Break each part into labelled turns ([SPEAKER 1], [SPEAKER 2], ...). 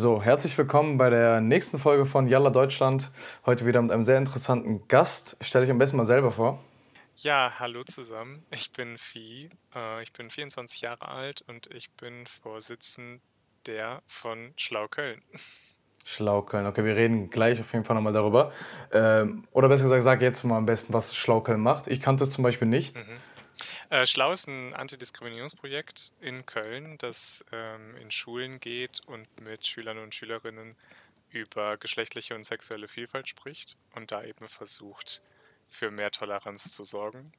[SPEAKER 1] So, herzlich willkommen bei der nächsten Folge von Yalla Deutschland. Heute wieder mit einem sehr interessanten Gast. Stell dich am besten mal selber vor.
[SPEAKER 2] Ja, hallo zusammen. Ich bin Vieh. Äh, ich bin 24 Jahre alt und ich bin Vorsitzender von Schlau Köln.
[SPEAKER 1] Schlau Köln. Okay, wir reden gleich auf jeden Fall nochmal darüber. Ähm, oder besser gesagt, sag jetzt mal am besten, was Schlau Köln macht. Ich kannte es zum Beispiel nicht.
[SPEAKER 2] Mhm. Äh, Schlau ist ein Antidiskriminierungsprojekt in Köln, das ähm, in Schulen geht und mit Schülern und Schülerinnen über geschlechtliche und sexuelle Vielfalt spricht und da eben versucht, für mehr Toleranz zu sorgen.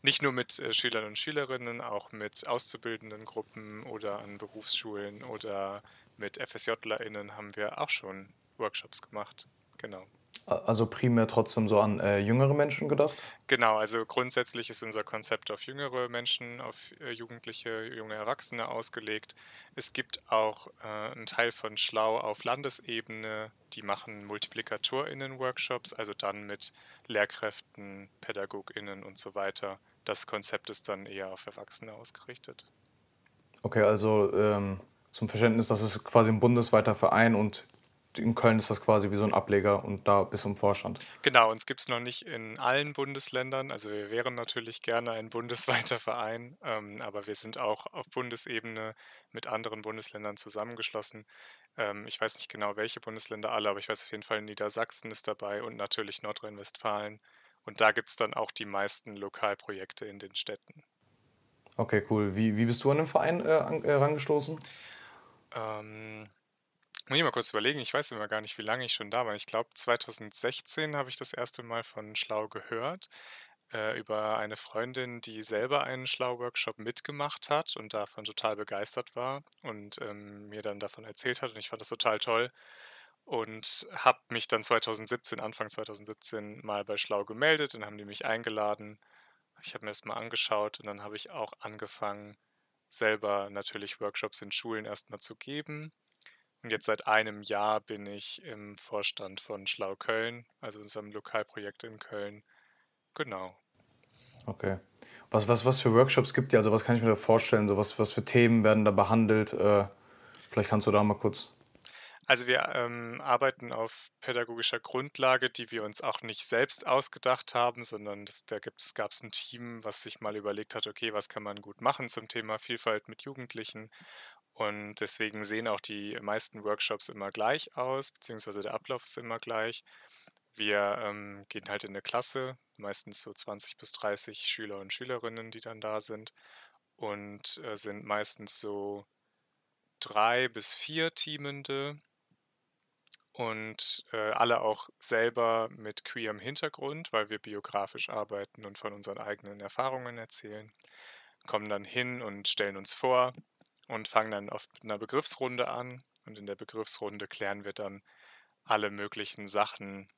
[SPEAKER 2] Nicht nur mit äh, Schülern und Schülerinnen, auch mit auszubildenden Gruppen oder an Berufsschulen oder mit FSJlerInnen haben wir auch schon Workshops gemacht. Genau.
[SPEAKER 1] Also primär trotzdem so an äh, jüngere Menschen gedacht?
[SPEAKER 2] Genau, also grundsätzlich ist unser Konzept auf jüngere Menschen, auf äh, Jugendliche, junge Erwachsene ausgelegt. Es gibt auch äh, einen Teil von Schlau auf Landesebene, die machen MultiplikatorInnen-Workshops, also dann mit Lehrkräften, PädagogInnen und so weiter. Das Konzept ist dann eher auf Erwachsene ausgerichtet.
[SPEAKER 1] Okay, also ähm, zum Verständnis, das ist quasi ein bundesweiter Verein und in Köln ist das quasi wie so ein Ableger und da bis zum Vorstand.
[SPEAKER 2] Genau, uns gibt es noch nicht in allen Bundesländern. Also wir wären natürlich gerne ein bundesweiter Verein, ähm, aber wir sind auch auf Bundesebene mit anderen Bundesländern zusammengeschlossen. Ähm, ich weiß nicht genau, welche Bundesländer alle, aber ich weiß auf jeden Fall, Niedersachsen ist dabei und natürlich Nordrhein-Westfalen. Und da gibt es dann auch die meisten Lokalprojekte in den Städten.
[SPEAKER 1] Okay, cool. Wie, wie bist du an den Verein äh, an, äh, rangestoßen?
[SPEAKER 2] Ähm, muss ich mal kurz überlegen, ich weiß immer gar nicht, wie lange ich schon da war. Ich glaube, 2016 habe ich das erste Mal von Schlau gehört, äh, über eine Freundin, die selber einen Schlau-Workshop mitgemacht hat und davon total begeistert war und ähm, mir dann davon erzählt hat. Und ich fand das total toll und habe mich dann 2017, Anfang 2017, mal bei Schlau gemeldet. Dann haben die mich eingeladen. Ich habe mir das mal angeschaut und dann habe ich auch angefangen, selber natürlich Workshops in Schulen erstmal zu geben und jetzt seit einem Jahr bin ich im Vorstand von Schlau Köln, also unserem Lokalprojekt in Köln. Genau.
[SPEAKER 1] Okay. Was, was, was für Workshops gibt es? Also was kann ich mir da vorstellen? So was, was für Themen werden da behandelt? Äh, vielleicht kannst du da mal kurz.
[SPEAKER 2] Also wir ähm, arbeiten auf pädagogischer Grundlage, die wir uns auch nicht selbst ausgedacht haben, sondern das, da gab es ein Team, was sich mal überlegt hat, okay, was kann man gut machen zum Thema Vielfalt mit Jugendlichen und deswegen sehen auch die meisten Workshops immer gleich aus, beziehungsweise der Ablauf ist immer gleich. Wir ähm, gehen halt in eine Klasse, meistens so 20 bis 30 Schüler und Schülerinnen, die dann da sind. Und äh, sind meistens so drei bis vier Teamende und äh, alle auch selber mit queerem Hintergrund, weil wir biografisch arbeiten und von unseren eigenen Erfahrungen erzählen. Kommen dann hin und stellen uns vor, und fangen dann oft mit einer Begriffsrunde an. Und in der Begriffsrunde klären wir dann alle möglichen Sachen,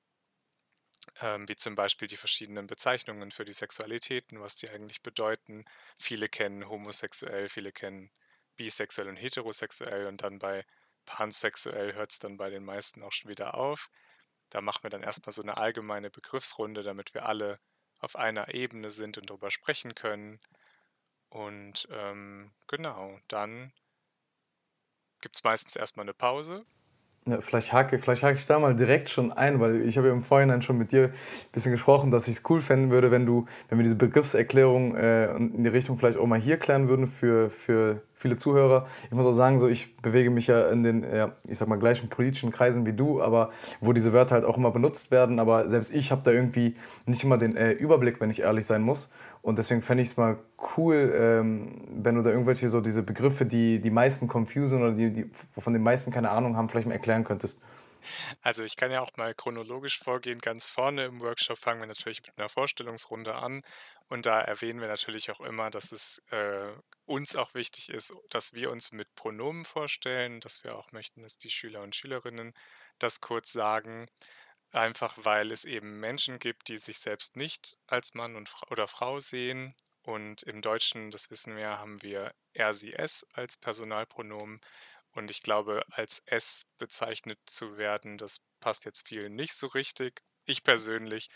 [SPEAKER 2] ähm, wie zum Beispiel die verschiedenen Bezeichnungen für die Sexualitäten, was die eigentlich bedeuten. Viele kennen homosexuell, viele kennen bisexuell und heterosexuell und dann bei pansexuell hört es dann bei den meisten auch schon wieder auf. Da machen wir dann erstmal so eine allgemeine Begriffsrunde, damit wir alle auf einer Ebene sind und darüber sprechen können. Und ähm, genau, dann gibt es meistens erstmal eine Pause.
[SPEAKER 1] Ja, vielleicht hake, vielleicht hake ich da mal direkt schon ein, weil ich habe ja im Vorhinein schon mit dir ein bisschen gesprochen, dass ich es cool fänden würde, wenn du, wenn wir diese Begriffserklärung äh, in die Richtung vielleicht auch mal hier klären würden für, für viele Zuhörer. Ich muss auch sagen, so ich bewege mich ja in den, ja, ich sag mal, gleichen politischen Kreisen wie du, aber wo diese Wörter halt auch immer benutzt werden. Aber selbst ich habe da irgendwie nicht immer den äh, Überblick, wenn ich ehrlich sein muss. Und deswegen fände ich es mal cool, ähm, wenn du da irgendwelche so diese Begriffe, die die meisten confusen oder die, die von den meisten keine Ahnung haben, vielleicht mal erklären könntest.
[SPEAKER 2] Also ich kann ja auch mal chronologisch vorgehen. Ganz vorne im Workshop fangen wir natürlich mit einer Vorstellungsrunde an und da erwähnen wir natürlich auch immer, dass es äh, uns auch wichtig ist, dass wir uns mit Pronomen vorstellen, dass wir auch möchten, dass die Schüler und Schülerinnen das kurz sagen, einfach weil es eben Menschen gibt, die sich selbst nicht als Mann und Fra oder Frau sehen. Und im Deutschen, das wissen wir, haben wir er, sie, es als Personalpronomen. Und ich glaube, als es bezeichnet zu werden, das passt jetzt vielen nicht so richtig. Ich persönlich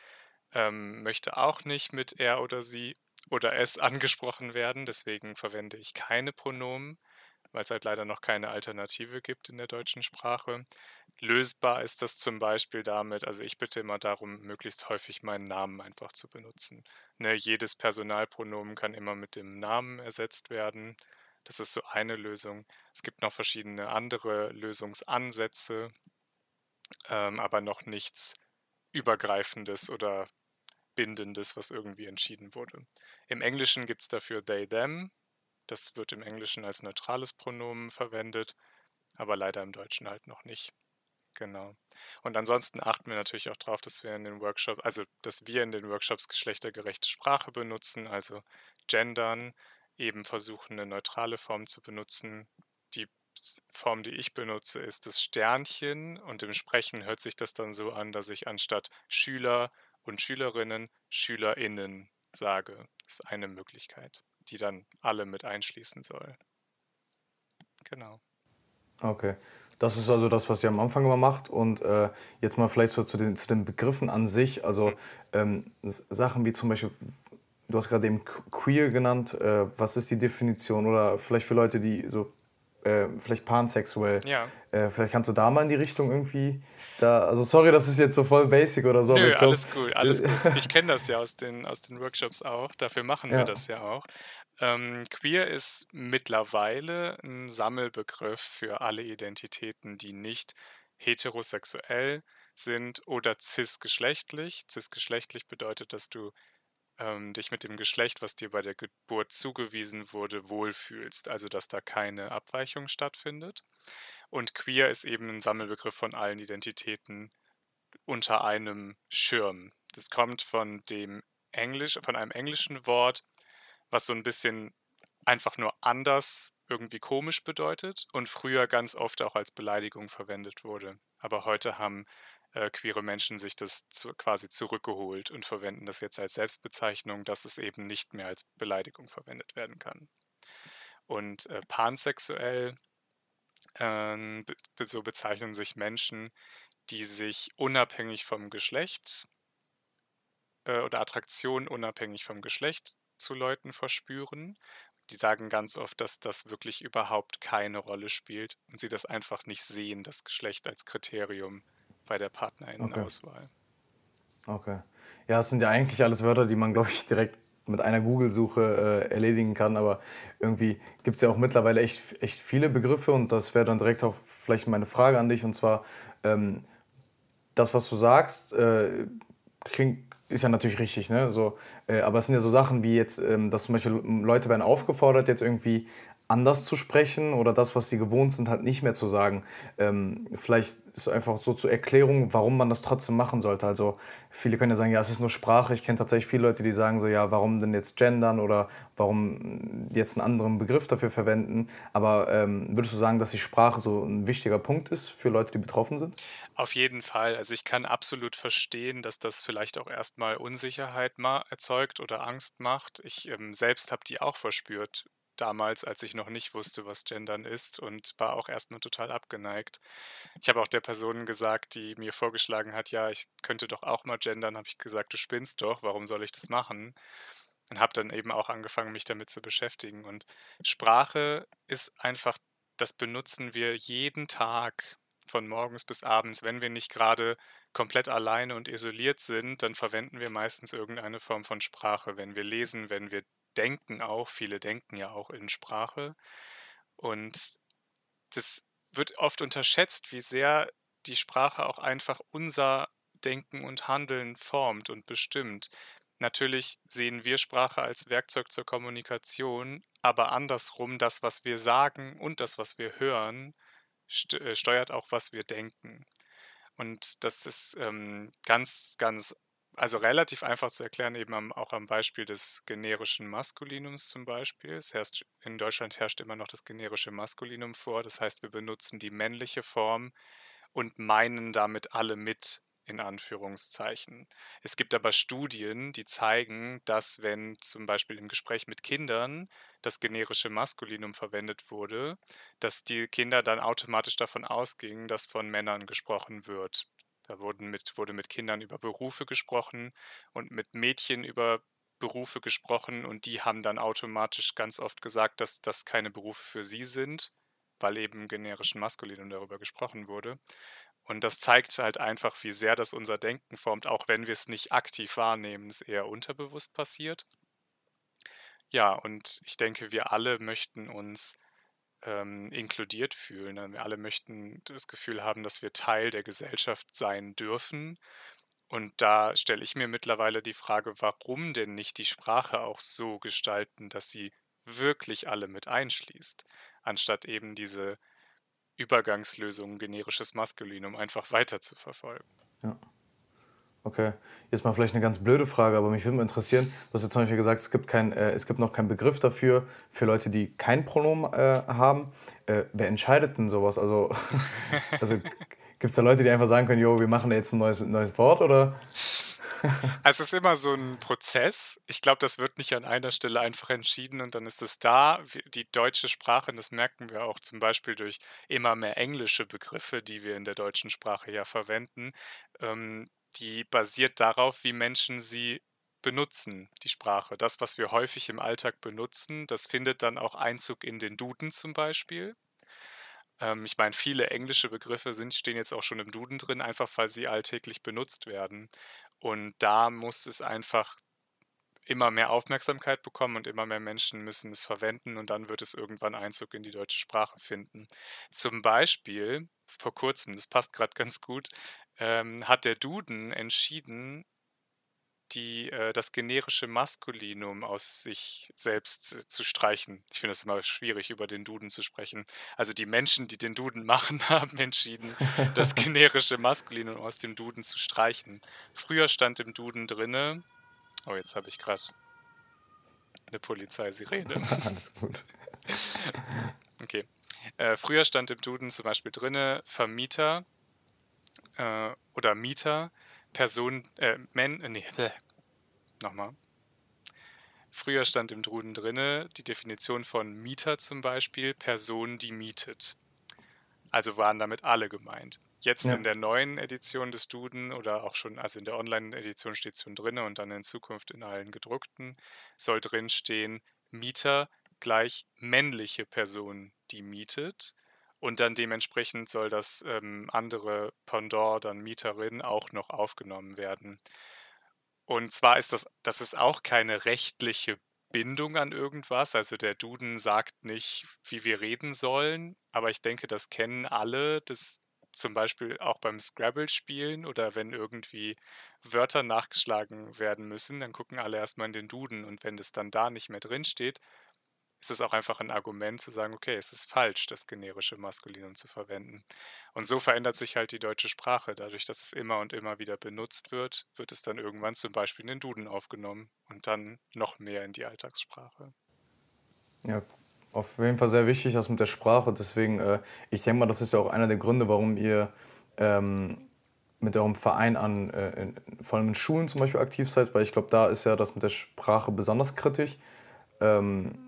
[SPEAKER 2] ähm, möchte auch nicht mit er oder sie oder es angesprochen werden, deswegen verwende ich keine Pronomen. weil es halt leider noch keine Alternative gibt in der deutschen Sprache. Lösbar ist das zum Beispiel damit, also ich bitte immer darum, möglichst häufig meinen Namen einfach zu benutzen. Ne, jedes Personalpronomen kann immer mit dem Namen ersetzt werden. Das ist so eine Lösung. Es gibt noch verschiedene andere Lösungsansätze, ähm, aber noch nichts Übergreifendes oder Bindendes, was irgendwie entschieden wurde. Im Englischen gibt es dafür they, them. Das wird im Englischen als neutrales Pronomen verwendet, aber leider im Deutschen halt noch nicht. Genau. Und ansonsten achten wir natürlich auch darauf, dass wir in den Workshops, also dass wir in den Workshops geschlechtergerechte Sprache benutzen, also gendern, eben versuchen, eine neutrale Form zu benutzen. Die Form, die ich benutze, ist das Sternchen und im Sprechen hört sich das dann so an, dass ich anstatt Schüler und Schülerinnen SchülerInnen sage. Das ist eine Möglichkeit, die dann alle mit einschließen soll. Genau.
[SPEAKER 1] Okay. Das ist also das, was ihr am Anfang immer macht. Und äh, jetzt mal vielleicht so zu den, zu den Begriffen an sich. Also ähm, Sachen wie zum Beispiel, du hast gerade eben queer genannt. Äh, was ist die Definition? Oder vielleicht für Leute, die so äh, vielleicht pansexuell.
[SPEAKER 2] Ja.
[SPEAKER 1] Äh, vielleicht kannst du da mal in die Richtung irgendwie da. Also sorry, das ist jetzt so voll basic oder so.
[SPEAKER 2] Nö, glaub, alles gut, alles gut. Ich kenne das ja aus den, aus den Workshops auch. Dafür machen ja. wir das ja auch. Ähm, queer ist mittlerweile ein Sammelbegriff für alle Identitäten, die nicht heterosexuell sind oder cisgeschlechtlich. Cisgeschlechtlich bedeutet, dass du ähm, dich mit dem Geschlecht, was dir bei der Geburt zugewiesen wurde, wohlfühlst, also dass da keine Abweichung stattfindet. Und queer ist eben ein Sammelbegriff von allen Identitäten unter einem Schirm. Das kommt von dem Englisch, von einem englischen Wort, was so ein bisschen einfach nur anders irgendwie komisch bedeutet und früher ganz oft auch als Beleidigung verwendet wurde. Aber heute haben äh, queere Menschen sich das zu, quasi zurückgeholt und verwenden das jetzt als Selbstbezeichnung, dass es eben nicht mehr als Beleidigung verwendet werden kann. Und äh, pansexuell, äh, so bezeichnen sich Menschen, die sich unabhängig vom Geschlecht äh, oder Attraktion unabhängig vom Geschlecht zu Leuten verspüren. Die sagen ganz oft, dass das wirklich überhaupt keine Rolle spielt und sie das einfach nicht sehen, das Geschlecht als Kriterium bei der Partnerinnenauswahl.
[SPEAKER 1] Okay. okay. Ja, es sind ja eigentlich alles Wörter, die man, glaube ich, direkt mit einer Google-Suche äh, erledigen kann, aber irgendwie gibt es ja auch mittlerweile echt, echt viele Begriffe und das wäre dann direkt auch vielleicht meine Frage an dich und zwar ähm, das, was du sagst, äh, klingt, ist ja natürlich richtig, ne? So, äh, aber es sind ja so Sachen wie jetzt, ähm, dass zum Beispiel Leute werden aufgefordert, jetzt irgendwie anders zu sprechen oder das, was sie gewohnt sind, halt nicht mehr zu sagen. Ähm, vielleicht ist einfach so zur Erklärung, warum man das trotzdem machen sollte. Also viele können ja sagen, ja, es ist nur Sprache. Ich kenne tatsächlich viele Leute, die sagen so, ja, warum denn jetzt gendern oder warum jetzt einen anderen Begriff dafür verwenden. Aber ähm, würdest du sagen, dass die Sprache so ein wichtiger Punkt ist für Leute, die betroffen sind?
[SPEAKER 2] Auf jeden Fall. Also ich kann absolut verstehen, dass das vielleicht auch erstmal Unsicherheit erzeugt oder Angst macht. Ich ähm, selbst habe die auch verspürt damals, als ich noch nicht wusste, was Gendern ist und war auch erstmal total abgeneigt. Ich habe auch der Person gesagt, die mir vorgeschlagen hat, ja, ich könnte doch auch mal gendern, habe ich gesagt, du spinnst doch, warum soll ich das machen? Und habe dann eben auch angefangen, mich damit zu beschäftigen. Und Sprache ist einfach, das benutzen wir jeden Tag von morgens bis abends. Wenn wir nicht gerade komplett alleine und isoliert sind, dann verwenden wir meistens irgendeine Form von Sprache. Wenn wir lesen, wenn wir denken auch, viele denken ja auch in Sprache. Und das wird oft unterschätzt, wie sehr die Sprache auch einfach unser Denken und Handeln formt und bestimmt. Natürlich sehen wir Sprache als Werkzeug zur Kommunikation, aber andersrum, das, was wir sagen und das, was wir hören, äh, steuert auch, was wir denken. Und das ist ähm, ganz, ganz also relativ einfach zu erklären, eben am, auch am Beispiel des generischen Maskulinums zum Beispiel. Es herrscht, in Deutschland herrscht immer noch das generische Maskulinum vor. Das heißt, wir benutzen die männliche Form und meinen damit alle mit in Anführungszeichen. Es gibt aber Studien, die zeigen, dass wenn zum Beispiel im Gespräch mit Kindern das generische Maskulinum verwendet wurde, dass die Kinder dann automatisch davon ausgingen, dass von Männern gesprochen wird. Da wurden mit, wurde mit Kindern über Berufe gesprochen und mit Mädchen über Berufe gesprochen und die haben dann automatisch ganz oft gesagt, dass das keine Berufe für sie sind, weil eben generischen Maskulinum darüber gesprochen wurde. Und das zeigt halt einfach, wie sehr das unser Denken formt, auch wenn wir es nicht aktiv wahrnehmen, es eher unterbewusst passiert. Ja, und ich denke, wir alle möchten uns ähm, inkludiert fühlen. Wir alle möchten das Gefühl haben, dass wir Teil der Gesellschaft sein dürfen. Und da stelle ich mir mittlerweile die Frage, warum denn nicht die Sprache auch so gestalten, dass sie wirklich alle mit einschließt, anstatt eben diese Übergangslösung generisches Maskulinum einfach weiter zu verfolgen.
[SPEAKER 1] Ja. Okay, jetzt mal vielleicht eine ganz blöde Frage, aber mich würde mal interessieren, du hast jetzt zum Beispiel gesagt, es gibt, kein, äh, es gibt noch keinen Begriff dafür, für Leute, die kein Pronomen äh, haben. Äh, wer entscheidet denn sowas? Also, also gibt es da Leute, die einfach sagen können, jo, wir machen jetzt ein neues, neues Wort oder?
[SPEAKER 2] Also es ist immer so ein Prozess. Ich glaube, das wird nicht an einer Stelle einfach entschieden und dann ist es da. Die deutsche Sprache, das merken wir auch zum Beispiel durch immer mehr englische Begriffe, die wir in der deutschen Sprache ja verwenden, ähm, die basiert darauf, wie Menschen sie benutzen, die Sprache. Das, was wir häufig im Alltag benutzen, das findet dann auch Einzug in den Duden zum Beispiel. Ähm, ich meine, viele englische Begriffe sind, stehen jetzt auch schon im Duden drin, einfach weil sie alltäglich benutzt werden. Und da muss es einfach immer mehr Aufmerksamkeit bekommen und immer mehr Menschen müssen es verwenden und dann wird es irgendwann Einzug in die deutsche Sprache finden. Zum Beispiel, vor kurzem, das passt gerade ganz gut, ähm, hat der Duden entschieden, die, äh, das generische Maskulinum aus sich selbst äh, zu streichen. Ich finde es immer schwierig, über den Duden zu sprechen. Also die Menschen, die den Duden machen, haben entschieden, das generische Maskulinum aus dem Duden zu streichen. Früher stand im Duden drinne, oh, jetzt habe ich gerade eine Polizeisirene. Alles gut. Okay. Äh, früher stand im Duden zum Beispiel drinne Vermieter äh, oder Mieter, Person, äh, Men, äh, nee, bleh. nochmal. Früher stand im Duden drinne die Definition von Mieter zum Beispiel, Person, die mietet. Also waren damit alle gemeint. Jetzt ja. in der neuen Edition des Duden oder auch schon, also in der Online-Edition steht es schon drin und dann in Zukunft in allen gedruckten, soll drin stehen, Mieter gleich männliche Person, die mietet. Und dann dementsprechend soll das ähm, andere Pendant, dann Mieterin, auch noch aufgenommen werden. Und zwar ist das, das ist auch keine rechtliche Bindung an irgendwas. Also der Duden sagt nicht, wie wir reden sollen, aber ich denke, das kennen alle, das zum Beispiel auch beim Scrabble-Spielen oder wenn irgendwie Wörter nachgeschlagen werden müssen, dann gucken alle erstmal in den Duden und wenn es dann da nicht mehr drin steht, ist es auch einfach ein Argument zu sagen, okay, es ist falsch, das generische Maskulinum zu verwenden. Und so verändert sich halt die deutsche Sprache. Dadurch, dass es immer und immer wieder benutzt wird, wird es dann irgendwann zum Beispiel in den Duden aufgenommen und dann noch mehr in die Alltagssprache.
[SPEAKER 1] Ja, auf jeden Fall sehr wichtig, das mit der Sprache. Deswegen, äh, ich denke mal, das ist ja auch einer der Gründe, warum ihr ähm, mit eurem Verein an, äh, in, vor allem in Schulen zum Beispiel aktiv seid, weil ich glaube, da ist ja das mit der Sprache besonders kritisch. Ähm,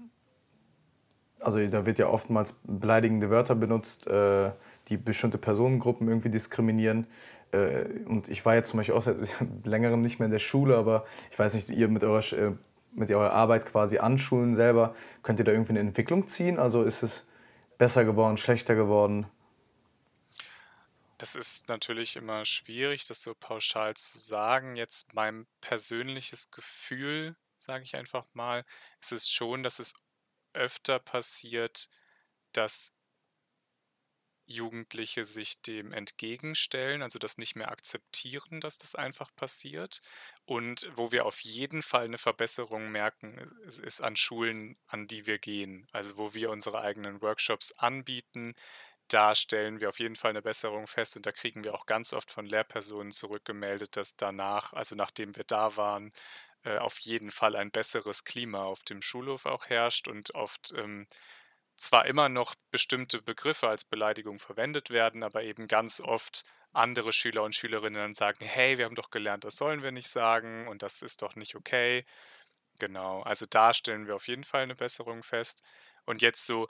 [SPEAKER 1] also da wird ja oftmals beleidigende Wörter benutzt, äh, die bestimmte Personengruppen irgendwie diskriminieren. Äh, und ich war jetzt zum Beispiel auch seit längerem nicht mehr in der Schule, aber ich weiß nicht, ihr mit eurer, äh, mit eurer Arbeit quasi an Schulen selber, könnt ihr da irgendwie eine Entwicklung ziehen? Also ist es besser geworden, schlechter geworden?
[SPEAKER 2] Das ist natürlich immer schwierig, das so pauschal zu sagen. Jetzt mein persönliches Gefühl, sage ich einfach mal, ist es schon, dass es öfter passiert, dass Jugendliche sich dem entgegenstellen, also das nicht mehr akzeptieren, dass das einfach passiert. Und wo wir auf jeden Fall eine Verbesserung merken, ist, ist an Schulen, an die wir gehen. Also wo wir unsere eigenen Workshops anbieten, da stellen wir auf jeden Fall eine Besserung fest und da kriegen wir auch ganz oft von Lehrpersonen zurückgemeldet, dass danach, also nachdem wir da waren, äh, auf jeden Fall ein besseres Klima auf dem Schulhof auch herrscht und oft ähm, zwar immer noch bestimmte Begriffe als Beleidigung verwendet werden, aber eben ganz oft andere Schüler und Schülerinnen dann sagen, hey, wir haben doch gelernt, das sollen wir nicht sagen und das ist doch nicht okay. Genau, also da stellen wir auf jeden Fall eine Besserung fest. Und jetzt so,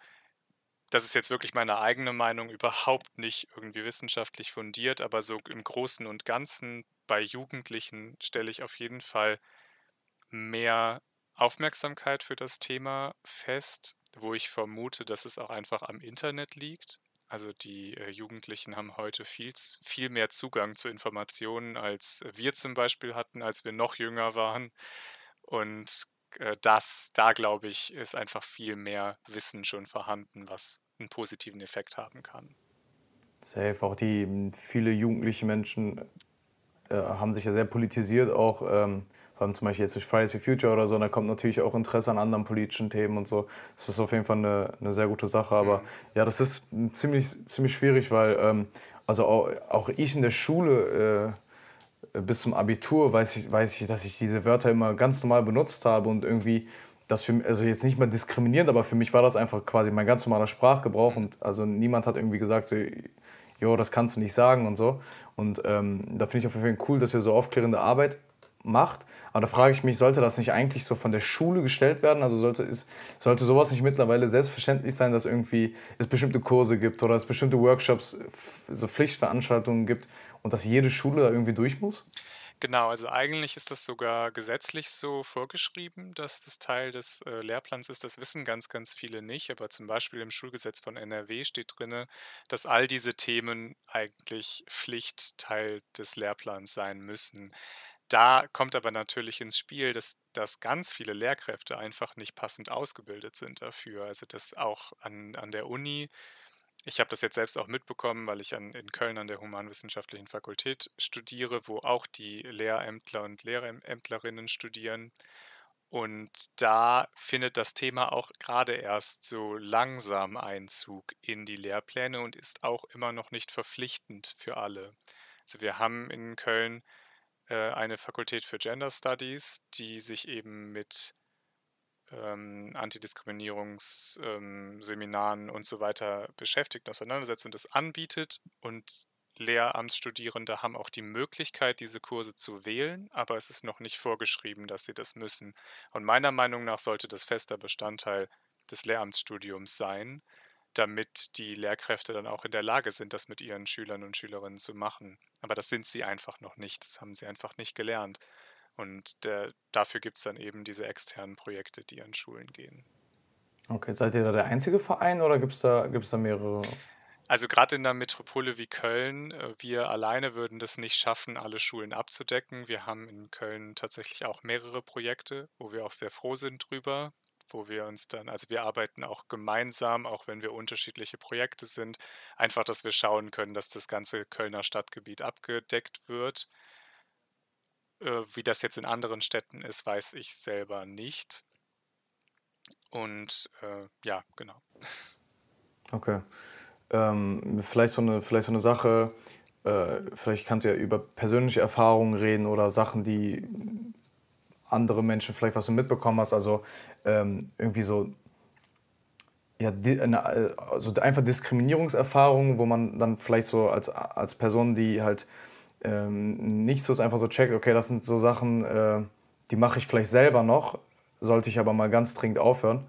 [SPEAKER 2] das ist jetzt wirklich meine eigene Meinung, überhaupt nicht irgendwie wissenschaftlich fundiert, aber so im Großen und Ganzen bei Jugendlichen stelle ich auf jeden Fall mehr Aufmerksamkeit für das Thema fest wo ich vermute, dass es auch einfach am Internet liegt. Also die äh, Jugendlichen haben heute viel, viel mehr Zugang zu Informationen, als wir zum Beispiel hatten, als wir noch jünger waren. Und äh, das, da glaube ich, ist einfach viel mehr Wissen schon vorhanden, was einen positiven Effekt haben kann.
[SPEAKER 1] Safe, auch die viele jugendliche Menschen äh, haben sich ja sehr politisiert, auch ähm, allem zum Beispiel jetzt durch Fridays for Future oder so, da kommt natürlich auch Interesse an anderen politischen Themen und so. Das ist auf jeden Fall eine, eine sehr gute Sache. Aber mhm. ja, das ist ziemlich, ziemlich schwierig, weil ähm, also auch, auch ich in der Schule äh, bis zum Abitur weiß ich, weiß ich, dass ich diese Wörter immer ganz normal benutzt habe und irgendwie das für also jetzt nicht mal diskriminierend, aber für mich war das einfach quasi mein ganz normaler Sprachgebrauch und also niemand hat irgendwie gesagt, so, jo, das kannst du nicht sagen und so. Und ähm, da finde ich auf jeden Fall cool, dass ihr so aufklärende Arbeit macht. Aber da frage ich mich, sollte das nicht eigentlich so von der Schule gestellt werden? Also sollte, ist, sollte sowas nicht mittlerweile selbstverständlich sein, dass irgendwie es bestimmte Kurse gibt oder es bestimmte Workshops, so Pflichtveranstaltungen gibt und dass jede Schule da irgendwie durch muss?
[SPEAKER 2] Genau, also eigentlich ist das sogar gesetzlich so vorgeschrieben, dass das Teil des äh, Lehrplans ist. Das wissen ganz, ganz viele nicht. Aber zum Beispiel im Schulgesetz von NRW steht drin, dass all diese Themen eigentlich Pflichtteil des Lehrplans sein müssen. Da kommt aber natürlich ins Spiel, dass, dass ganz viele Lehrkräfte einfach nicht passend ausgebildet sind dafür. Also dass auch an, an der Uni, ich habe das jetzt selbst auch mitbekommen, weil ich an, in Köln an der Humanwissenschaftlichen Fakultät studiere, wo auch die Lehrämtler und Lehrämtlerinnen studieren. Und da findet das Thema auch gerade erst so langsam Einzug in die Lehrpläne und ist auch immer noch nicht verpflichtend für alle. Also wir haben in Köln eine Fakultät für Gender Studies, die sich eben mit ähm, Antidiskriminierungsseminaren ähm, und so weiter beschäftigt, auseinandersetzt und das anbietet. Und Lehramtsstudierende haben auch die Möglichkeit, diese Kurse zu wählen, aber es ist noch nicht vorgeschrieben, dass sie das müssen. Und meiner Meinung nach sollte das fester Bestandteil des Lehramtsstudiums sein, damit die Lehrkräfte dann auch in der Lage sind, das mit ihren Schülern und Schülerinnen zu machen. Aber das sind sie einfach noch nicht. Das haben sie einfach nicht gelernt. Und der, dafür gibt es dann eben diese externen Projekte, die an Schulen gehen.
[SPEAKER 1] Okay, seid ihr da der einzige Verein oder gibt es da, gibt's da mehrere?
[SPEAKER 2] Also gerade in einer Metropole wie Köln, äh, wir alleine würden das nicht schaffen, alle Schulen abzudecken. Wir haben in Köln tatsächlich auch mehrere Projekte, wo wir auch sehr froh sind drüber wo wir uns dann, also wir arbeiten auch gemeinsam, auch wenn wir unterschiedliche Projekte sind, einfach, dass wir schauen können, dass das ganze Kölner Stadtgebiet abgedeckt wird. Äh, wie das jetzt in anderen Städten ist, weiß ich selber nicht. Und äh, ja, genau.
[SPEAKER 1] Okay. Ähm, vielleicht, so eine, vielleicht so eine Sache, äh, vielleicht kannst du ja über persönliche Erfahrungen reden oder Sachen, die andere Menschen vielleicht was du mitbekommen hast. Also ähm, irgendwie so, ja, eine, also einfach Diskriminierungserfahrungen, wo man dann vielleicht so als, als Person, die halt ähm, nicht so ist, einfach so checkt, okay, das sind so Sachen, äh, die mache ich vielleicht selber noch, sollte ich aber mal ganz dringend aufhören.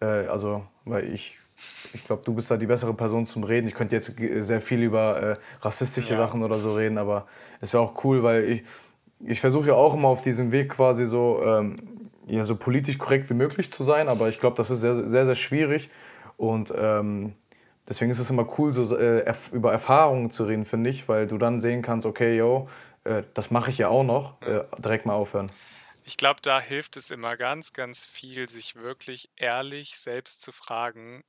[SPEAKER 1] Äh, also, weil ich ich glaube, du bist da die bessere Person zum Reden. Ich könnte jetzt sehr viel über äh, rassistische ja. Sachen oder so reden, aber es wäre auch cool, weil ich, ich versuche ja auch immer auf diesem Weg quasi so, ähm, ja, so politisch korrekt wie möglich zu sein, aber ich glaube, das ist sehr, sehr, sehr schwierig und ähm, deswegen ist es immer cool, so äh, über Erfahrungen zu reden, finde ich, weil du dann sehen kannst, okay, yo, äh, das mache ich ja auch noch, äh, direkt mal aufhören.
[SPEAKER 2] Ich glaube, da hilft es immer ganz, ganz viel, sich wirklich ehrlich selbst zu fragen,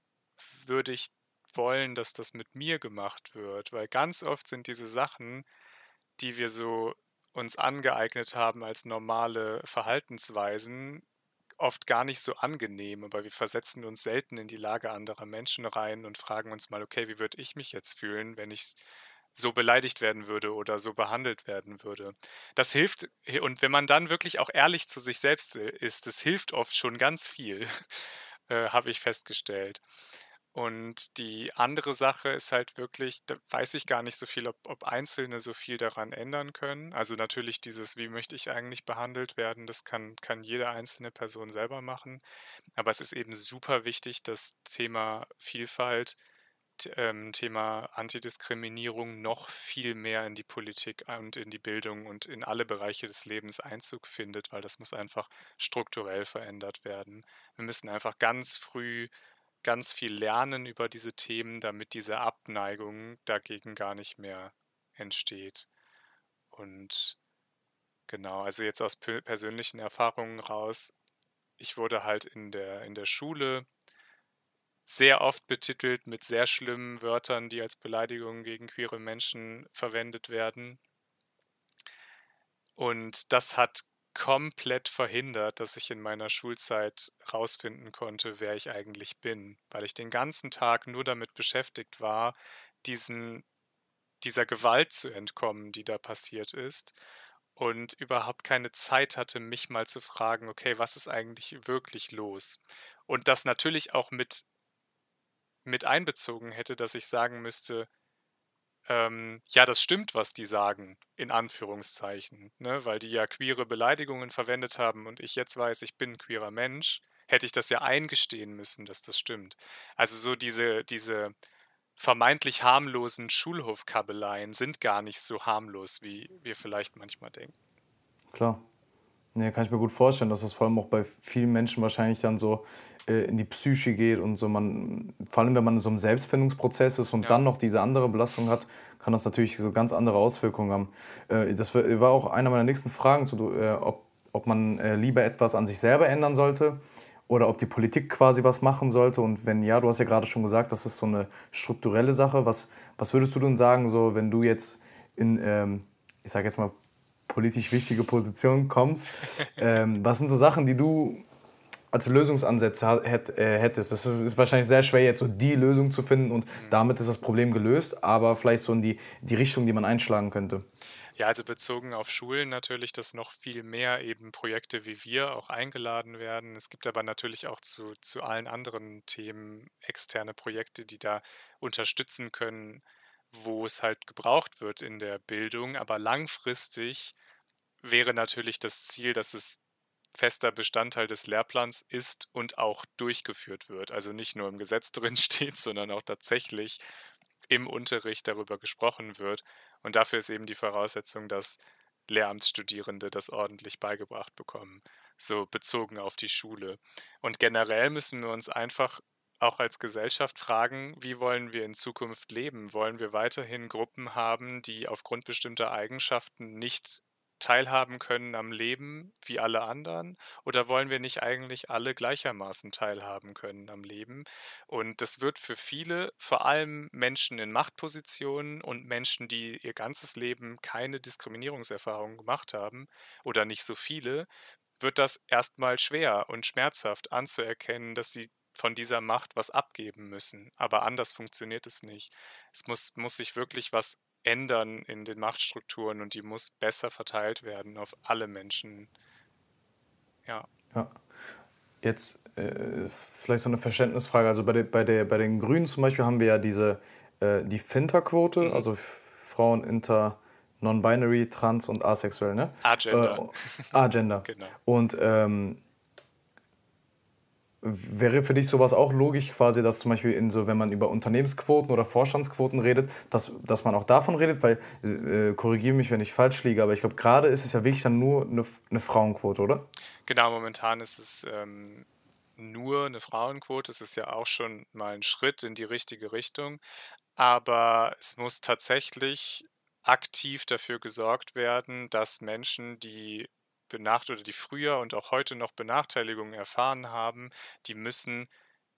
[SPEAKER 2] würde ich wollen, dass das mit mir gemacht wird? Weil ganz oft sind diese Sachen, die wir so uns angeeignet haben als normale Verhaltensweisen, oft gar nicht so angenehm, aber wir versetzen uns selten in die Lage anderer Menschen rein und fragen uns mal, okay, wie würde ich mich jetzt fühlen, wenn ich so beleidigt werden würde oder so behandelt werden würde. Das hilft, und wenn man dann wirklich auch ehrlich zu sich selbst äh, ist, das hilft oft schon ganz viel, äh, habe ich festgestellt. Und die andere Sache ist halt wirklich, da weiß ich gar nicht so viel, ob, ob Einzelne so viel daran ändern können. Also natürlich dieses, wie möchte ich eigentlich behandelt werden, das kann, kann jede einzelne Person selber machen. Aber es ist eben super wichtig, das Thema Vielfalt ähm, Thema Antidiskriminierung noch viel mehr in die Politik und in die Bildung und in alle Bereiche des Lebens Einzug findet, weil das muss einfach strukturell verändert werden. Wir müssen einfach ganz früh ganz viel lernen über diese Themen, damit diese Abneigung dagegen gar nicht mehr entsteht. Und genau, also jetzt aus persönlichen Erfahrungen raus, ich wurde halt in der, in der Schule sehr oft betitelt mit sehr schlimmen Wörtern, die als Beleidigung gegen queere Menschen verwendet werden. Und das hat komplett verhindert, dass ich in meiner Schulzeit rausfinden konnte, wer ich eigentlich bin, weil ich den ganzen Tag nur damit beschäftigt war, diesen, dieser Gewalt zu entkommen, die da passiert ist und überhaupt keine Zeit hatte, mich mal zu fragen, okay, was ist eigentlich wirklich los? Und das natürlich auch mit, mit einbezogen hätte, dass ich sagen müsste, ähm, ja, das stimmt, was die sagen, in Anführungszeichen, ne? weil die ja queere Beleidigungen verwendet haben und ich jetzt weiß, ich bin ein queerer Mensch, hätte ich das ja eingestehen müssen, dass das stimmt. Also so diese, diese vermeintlich harmlosen Schulhofkabeleien sind gar nicht so harmlos, wie wir vielleicht manchmal denken.
[SPEAKER 1] Klar. Nee, kann ich mir gut vorstellen, dass das vor allem auch bei vielen Menschen wahrscheinlich dann so äh, in die Psyche geht und so man, vor allem wenn man in so einem Selbstfindungsprozess ist und ja. dann noch diese andere Belastung hat, kann das natürlich so ganz andere Auswirkungen haben. Äh, das war auch einer meiner nächsten Fragen, zu, äh, ob, ob man äh, lieber etwas an sich selber ändern sollte oder ob die Politik quasi was machen sollte. Und wenn ja, du hast ja gerade schon gesagt, das ist so eine strukturelle Sache. Was, was würdest du denn sagen, so wenn du jetzt in, ähm, ich sage jetzt mal, politisch wichtige Position kommst. ähm, was sind so Sachen, die du als Lösungsansätze äh, hättest? Es ist wahrscheinlich sehr schwer, jetzt so die Lösung zu finden und mhm. damit ist das Problem gelöst, aber vielleicht so in die, die Richtung, die man einschlagen könnte.
[SPEAKER 2] Ja, also bezogen auf Schulen natürlich, dass noch viel mehr eben Projekte wie wir auch eingeladen werden. Es gibt aber natürlich auch zu, zu allen anderen Themen externe Projekte, die da unterstützen können, wo es halt gebraucht wird in der Bildung. Aber langfristig wäre natürlich das Ziel, dass es fester Bestandteil des Lehrplans ist und auch durchgeführt wird. Also nicht nur im Gesetz drin steht, sondern auch tatsächlich im Unterricht darüber gesprochen wird. Und dafür ist eben die Voraussetzung, dass Lehramtsstudierende das ordentlich beigebracht bekommen, so bezogen auf die Schule. Und generell müssen wir uns einfach auch als Gesellschaft fragen, wie wollen wir in Zukunft leben? Wollen wir weiterhin Gruppen haben, die aufgrund bestimmter Eigenschaften nicht teilhaben können am Leben wie alle anderen? Oder wollen wir nicht eigentlich alle gleichermaßen teilhaben können am Leben? Und das wird für viele, vor allem Menschen in Machtpositionen und Menschen, die ihr ganzes Leben keine Diskriminierungserfahrung gemacht haben oder nicht so viele, wird das erstmal schwer und schmerzhaft anzuerkennen, dass sie von dieser Macht was abgeben müssen. Aber anders funktioniert es nicht. Es muss, muss sich wirklich was ändern in den Machtstrukturen und die muss besser verteilt werden auf alle Menschen. Ja.
[SPEAKER 1] Ja. Jetzt äh, vielleicht so eine Verständnisfrage. Also bei, de, bei, der, bei den Grünen zum Beispiel haben wir ja diese äh, die Finterquote, mhm. also Frauen inter non-binary, trans und asexuell, ne? Agender. Äh, Agender. genau. Und ähm, Wäre für dich sowas auch logisch, quasi, dass zum Beispiel in so, wenn man über Unternehmensquoten oder Vorstandsquoten redet, dass, dass man auch davon redet, weil, äh, korrigiere mich, wenn ich falsch liege, aber ich glaube, gerade ist es ja wirklich dann nur eine, eine Frauenquote, oder?
[SPEAKER 2] Genau, momentan ist es ähm, nur eine Frauenquote. Es ist ja auch schon mal ein Schritt in die richtige Richtung, aber es muss tatsächlich aktiv dafür gesorgt werden, dass Menschen, die benacht oder die früher und auch heute noch Benachteiligungen erfahren haben, die müssen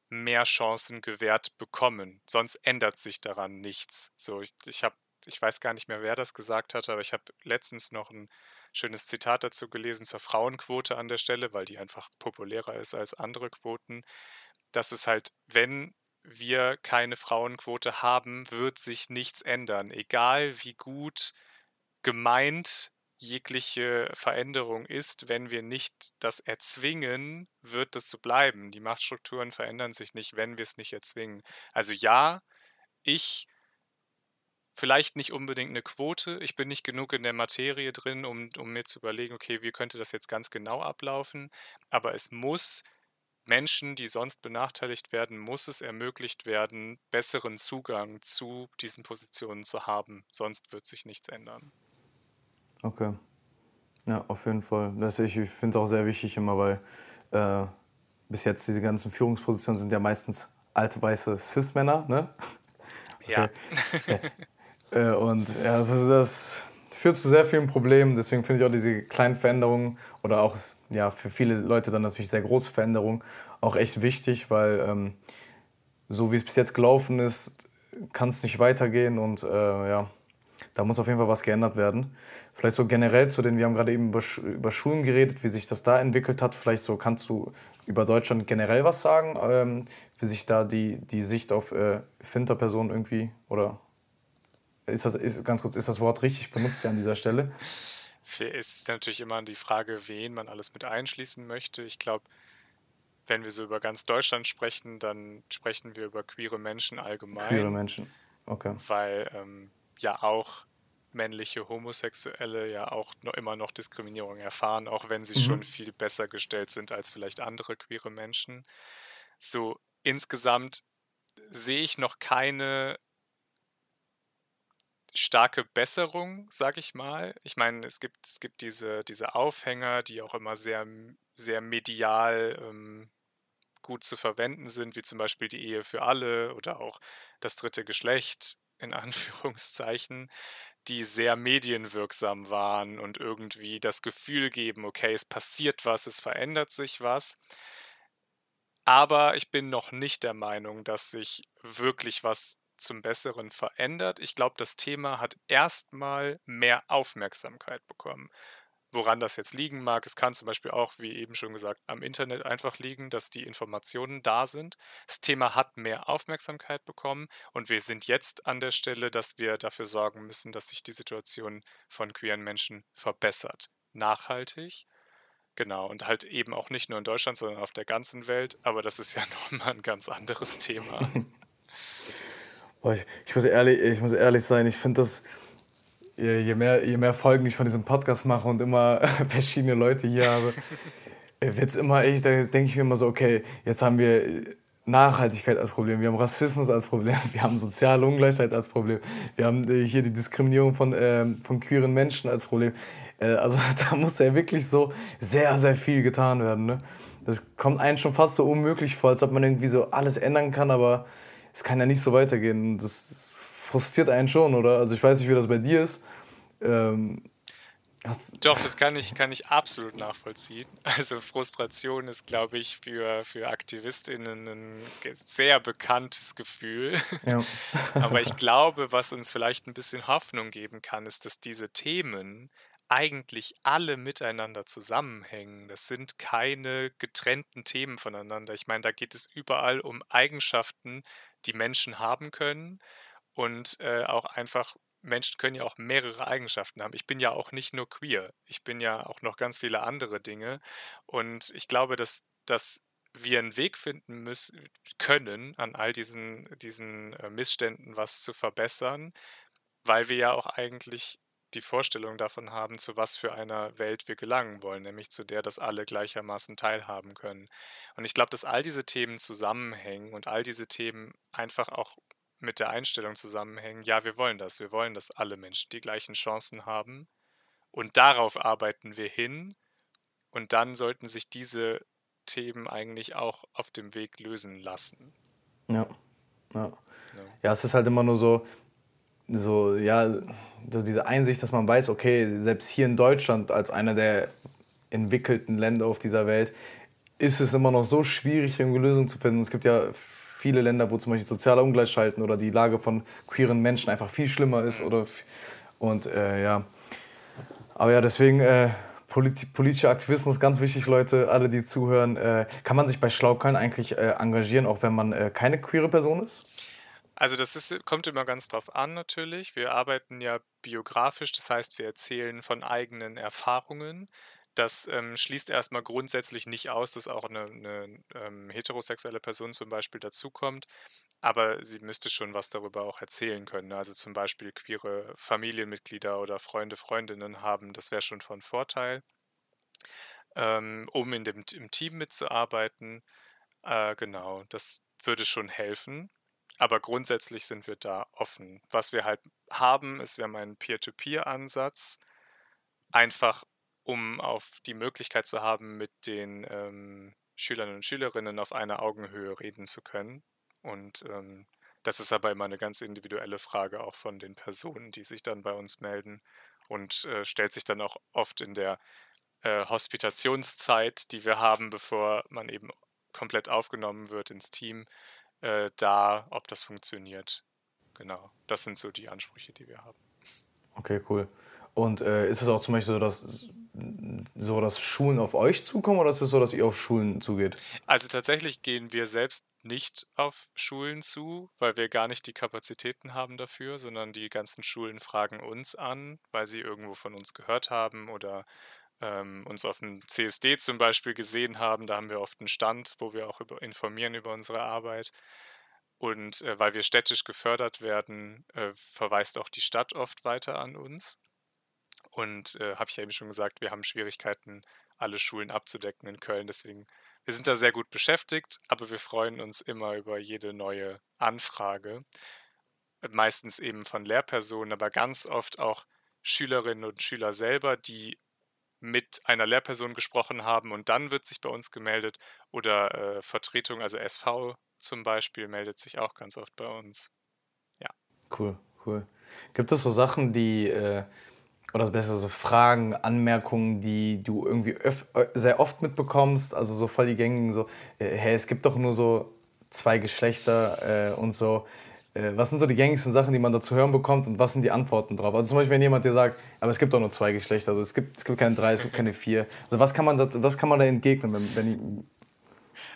[SPEAKER 2] mehr Chancen gewährt bekommen. Sonst ändert sich daran nichts. So, ich, ich habe, ich weiß gar nicht mehr, wer das gesagt hat, aber ich habe letztens noch ein schönes Zitat dazu gelesen zur Frauenquote an der Stelle, weil die einfach populärer ist als andere Quoten. Dass es halt, wenn wir keine Frauenquote haben, wird sich nichts ändern. Egal wie gut gemeint jegliche Veränderung ist, wenn wir nicht das erzwingen, wird das so bleiben. Die Machtstrukturen verändern sich nicht, wenn wir es nicht erzwingen. Also ja, ich vielleicht nicht unbedingt eine Quote. Ich bin nicht genug in der Materie drin, um, um mir zu überlegen, okay, wie könnte das jetzt ganz genau ablaufen. Aber es muss Menschen, die sonst benachteiligt werden, muss es ermöglicht werden, besseren Zugang zu diesen Positionen zu haben. Sonst wird sich nichts ändern.
[SPEAKER 1] Okay. Ja, auf jeden Fall. Das, ich finde es auch sehr wichtig immer, weil äh, bis jetzt diese ganzen Führungspositionen sind ja meistens alte weiße Cis-Männer, ne?
[SPEAKER 2] Ja.
[SPEAKER 1] Okay. äh, und ja, das, ist, das führt zu sehr vielen Problemen. Deswegen finde ich auch diese kleinen Veränderungen oder auch ja, für viele Leute dann natürlich sehr große Veränderungen auch echt wichtig, weil ähm, so wie es bis jetzt gelaufen ist, kann es nicht weitergehen und äh, ja, da muss auf jeden Fall was geändert werden. Vielleicht so generell zu den, wir haben gerade eben über, über Schulen geredet, wie sich das da entwickelt hat. Vielleicht so kannst du über Deutschland generell was sagen, ähm, wie sich da die, die Sicht auf äh, Finterpersonen irgendwie oder ist das ist, ganz kurz, ist das Wort richtig benutzt an dieser Stelle?
[SPEAKER 2] Es ist natürlich immer die Frage, wen man alles mit einschließen möchte. Ich glaube, wenn wir so über ganz Deutschland sprechen, dann sprechen wir über queere Menschen allgemein.
[SPEAKER 1] Queere Menschen, okay.
[SPEAKER 2] Weil ähm, ja auch männliche Homosexuelle ja auch noch immer noch Diskriminierung erfahren, auch wenn sie mhm. schon viel besser gestellt sind als vielleicht andere queere Menschen. So insgesamt sehe ich noch keine starke Besserung, sag ich mal. Ich meine, es gibt, es gibt diese, diese Aufhänger, die auch immer sehr, sehr medial ähm, gut zu verwenden sind, wie zum Beispiel die Ehe für alle oder auch das dritte Geschlecht in Anführungszeichen, die sehr medienwirksam waren und irgendwie das Gefühl geben, okay, es passiert was, es verändert sich was. Aber ich bin noch nicht der Meinung, dass sich wirklich was zum Besseren verändert. Ich glaube, das Thema hat erstmal mehr Aufmerksamkeit bekommen. Woran das jetzt liegen mag, es kann zum Beispiel auch, wie eben schon gesagt, am Internet einfach liegen, dass die Informationen da sind. Das Thema hat mehr Aufmerksamkeit bekommen und wir sind jetzt an der Stelle, dass wir dafür sorgen müssen, dass sich die Situation von queeren Menschen verbessert. Nachhaltig. Genau, und halt eben auch nicht nur in Deutschland, sondern auf der ganzen Welt. Aber das ist ja nochmal ein ganz anderes Thema.
[SPEAKER 1] ich, ich, muss ehrlich, ich muss ehrlich sein, ich finde das je mehr, je mehr Folgen ich von diesem Podcast mache und immer verschiedene Leute hier habe, äh, wird es immer echt, da denke ich mir immer so, okay, jetzt haben wir Nachhaltigkeit als Problem, wir haben Rassismus als Problem, wir haben soziale Ungleichheit als Problem, wir haben äh, hier die Diskriminierung von, äh, von queeren Menschen als Problem. Äh, also da muss ja wirklich so sehr, sehr viel getan werden. Ne? Das kommt einem schon fast so unmöglich vor, als ob man irgendwie so alles ändern kann, aber es kann ja nicht so weitergehen. Das frustriert einen schon, oder? Also ich weiß nicht, wie das bei dir ist. Ähm,
[SPEAKER 2] Doch, das kann ich, kann ich absolut nachvollziehen. Also Frustration ist, glaube ich, für, für AktivistInnen ein sehr bekanntes Gefühl. Ja. Aber ich glaube, was uns vielleicht ein bisschen Hoffnung geben kann, ist, dass diese Themen eigentlich alle miteinander zusammenhängen. Das sind keine getrennten Themen voneinander. Ich meine, da geht es überall um Eigenschaften, die Menschen haben können und äh, auch einfach, Menschen können ja auch mehrere Eigenschaften haben. Ich bin ja auch nicht nur queer, ich bin ja auch noch ganz viele andere Dinge. Und ich glaube, dass, dass wir einen Weg finden müssen, können, an all diesen, diesen äh, Missständen was zu verbessern, weil wir ja auch eigentlich die Vorstellung davon haben, zu was für einer Welt wir gelangen wollen, nämlich zu der, dass alle gleichermaßen teilhaben können. Und ich glaube, dass all diese Themen zusammenhängen und all diese Themen einfach auch mit der Einstellung zusammenhängen, ja, wir wollen das, wir wollen, dass alle Menschen die gleichen Chancen haben. Und darauf arbeiten wir hin. Und dann sollten sich diese Themen eigentlich auch auf dem Weg lösen lassen.
[SPEAKER 1] Ja. Ja, ja es ist halt immer nur so, so, ja, diese Einsicht, dass man weiß, okay, selbst hier in Deutschland als einer der entwickelten Länder auf dieser Welt ist es immer noch so schwierig, eine Lösung zu finden. Es gibt ja viele Länder, wo zum Beispiel soziale Ungleichheiten oder die Lage von queeren Menschen einfach viel schlimmer ist. Oder, und äh, ja. Aber ja, deswegen äh, polit politischer Aktivismus ganz wichtig, Leute, alle, die zuhören. Äh, kann man sich bei Schlaukern eigentlich äh, engagieren, auch wenn man äh, keine queere Person ist?
[SPEAKER 2] Also das ist, kommt immer ganz drauf an natürlich. Wir arbeiten ja biografisch, das heißt, wir erzählen von eigenen Erfahrungen. Das ähm, schließt erstmal grundsätzlich nicht aus, dass auch eine, eine ähm, heterosexuelle Person zum Beispiel dazukommt, aber sie müsste schon was darüber auch erzählen können. Also zum Beispiel queere Familienmitglieder oder Freunde, Freundinnen haben, das wäre schon von Vorteil, ähm, um in dem, im Team mitzuarbeiten. Äh, genau, das würde schon helfen. Aber grundsätzlich sind wir da offen. Was wir halt haben, ist, wir haben einen Peer-to-Peer-Ansatz, einfach um auf die Möglichkeit zu haben, mit den ähm, Schülern und Schülerinnen auf einer Augenhöhe reden zu können. Und ähm, das ist aber immer eine ganz individuelle Frage auch von den Personen, die sich dann bei uns melden und äh, stellt sich dann auch oft in der äh, Hospitationszeit, die wir haben, bevor man eben komplett aufgenommen wird ins Team, äh, da, ob das funktioniert. Genau, das sind so die Ansprüche, die wir haben.
[SPEAKER 1] Okay, cool. Und äh, ist es auch zum Beispiel so, dass, so, dass Schulen auf euch zukommen oder ist es so, dass ihr auf Schulen zugeht?
[SPEAKER 2] Also tatsächlich gehen wir selbst nicht auf Schulen zu, weil wir gar nicht die Kapazitäten haben dafür, sondern die ganzen Schulen fragen uns an, weil sie irgendwo von uns gehört haben oder ähm, uns auf dem CSD zum Beispiel gesehen haben. Da haben wir oft einen Stand, wo wir auch über, informieren über unsere Arbeit. Und äh, weil wir städtisch gefördert werden, äh, verweist auch die Stadt oft weiter an uns. Und äh, habe ich ja eben schon gesagt, wir haben Schwierigkeiten, alle Schulen abzudecken in Köln. Deswegen, wir sind da sehr gut beschäftigt, aber wir freuen uns immer über jede neue Anfrage. Meistens eben von Lehrpersonen, aber ganz oft auch Schülerinnen und Schüler selber, die mit einer Lehrperson gesprochen haben und dann wird sich bei uns gemeldet. Oder äh, Vertretung, also SV zum Beispiel, meldet sich auch ganz oft bei uns. Ja.
[SPEAKER 1] Cool, cool. Gibt es so Sachen, die, äh, oder besser so Fragen, Anmerkungen, die du irgendwie sehr oft mitbekommst? Also so voll die gängigen, so, äh, hey, es gibt doch nur so zwei Geschlechter äh, und so. Äh, was sind so die gängigsten Sachen, die man da zu hören bekommt und was sind die Antworten drauf? Also zum Beispiel, wenn jemand dir sagt, aber es gibt doch nur zwei Geschlechter, also es gibt, es gibt keine drei, es gibt keine vier. Also was kann man da, was kann man da entgegnen, wenn, wenn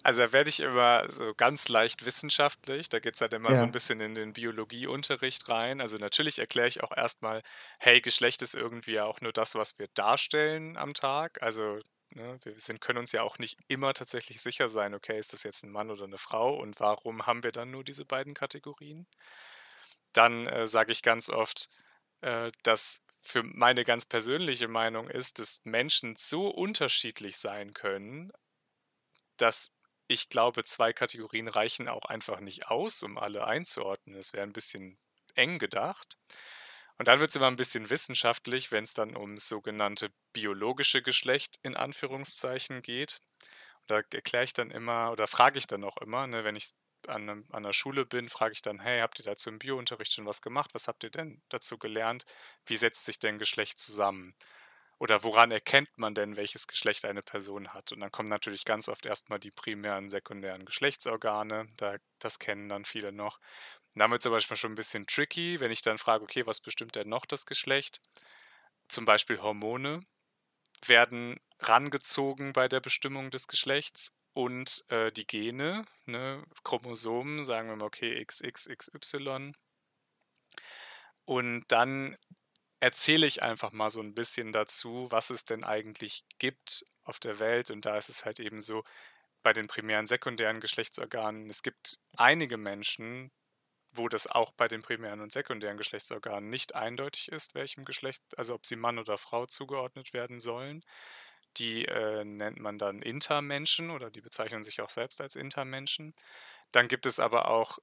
[SPEAKER 2] also da werde ich immer so ganz leicht wissenschaftlich. Da geht es halt immer ja. so ein bisschen in den Biologieunterricht rein. Also natürlich erkläre ich auch erstmal, hey, Geschlecht ist irgendwie auch nur das, was wir darstellen am Tag. Also Ne? Wir sind, können uns ja auch nicht immer tatsächlich sicher sein, okay, ist das jetzt ein Mann oder eine Frau und warum haben wir dann nur diese beiden Kategorien? Dann äh, sage ich ganz oft, äh, dass für meine ganz persönliche Meinung ist, dass Menschen so unterschiedlich sein können, dass ich glaube, zwei Kategorien reichen auch einfach nicht aus, um alle einzuordnen. Es wäre ein bisschen eng gedacht. Und dann wird es immer ein bisschen wissenschaftlich, wenn es dann ums sogenannte biologische Geschlecht in Anführungszeichen geht. Und da erkläre ich dann immer oder frage ich dann auch immer, ne, wenn ich an, an einer Schule bin, frage ich dann, hey, habt ihr dazu im Biounterricht schon was gemacht? Was habt ihr denn dazu gelernt? Wie setzt sich denn Geschlecht zusammen? Oder woran erkennt man denn, welches Geschlecht eine Person hat? Und dann kommen natürlich ganz oft erstmal die primären, sekundären Geschlechtsorgane. Da, das kennen dann viele noch. Und damit zum Beispiel schon ein bisschen tricky, wenn ich dann frage, okay, was bestimmt denn noch das Geschlecht? Zum Beispiel Hormone werden rangezogen bei der Bestimmung des Geschlechts und äh, die Gene, ne, Chromosomen, sagen wir mal, okay, XXXY. Und dann erzähle ich einfach mal so ein bisschen dazu, was es denn eigentlich gibt auf der Welt. Und da ist es halt eben so, bei den primären, sekundären Geschlechtsorganen, es gibt einige Menschen, wo das auch bei den primären und sekundären Geschlechtsorganen nicht eindeutig ist, welchem Geschlecht, also ob sie Mann oder Frau zugeordnet werden sollen. Die äh, nennt man dann Intermenschen oder die bezeichnen sich auch selbst als Intermenschen. Dann gibt es aber auch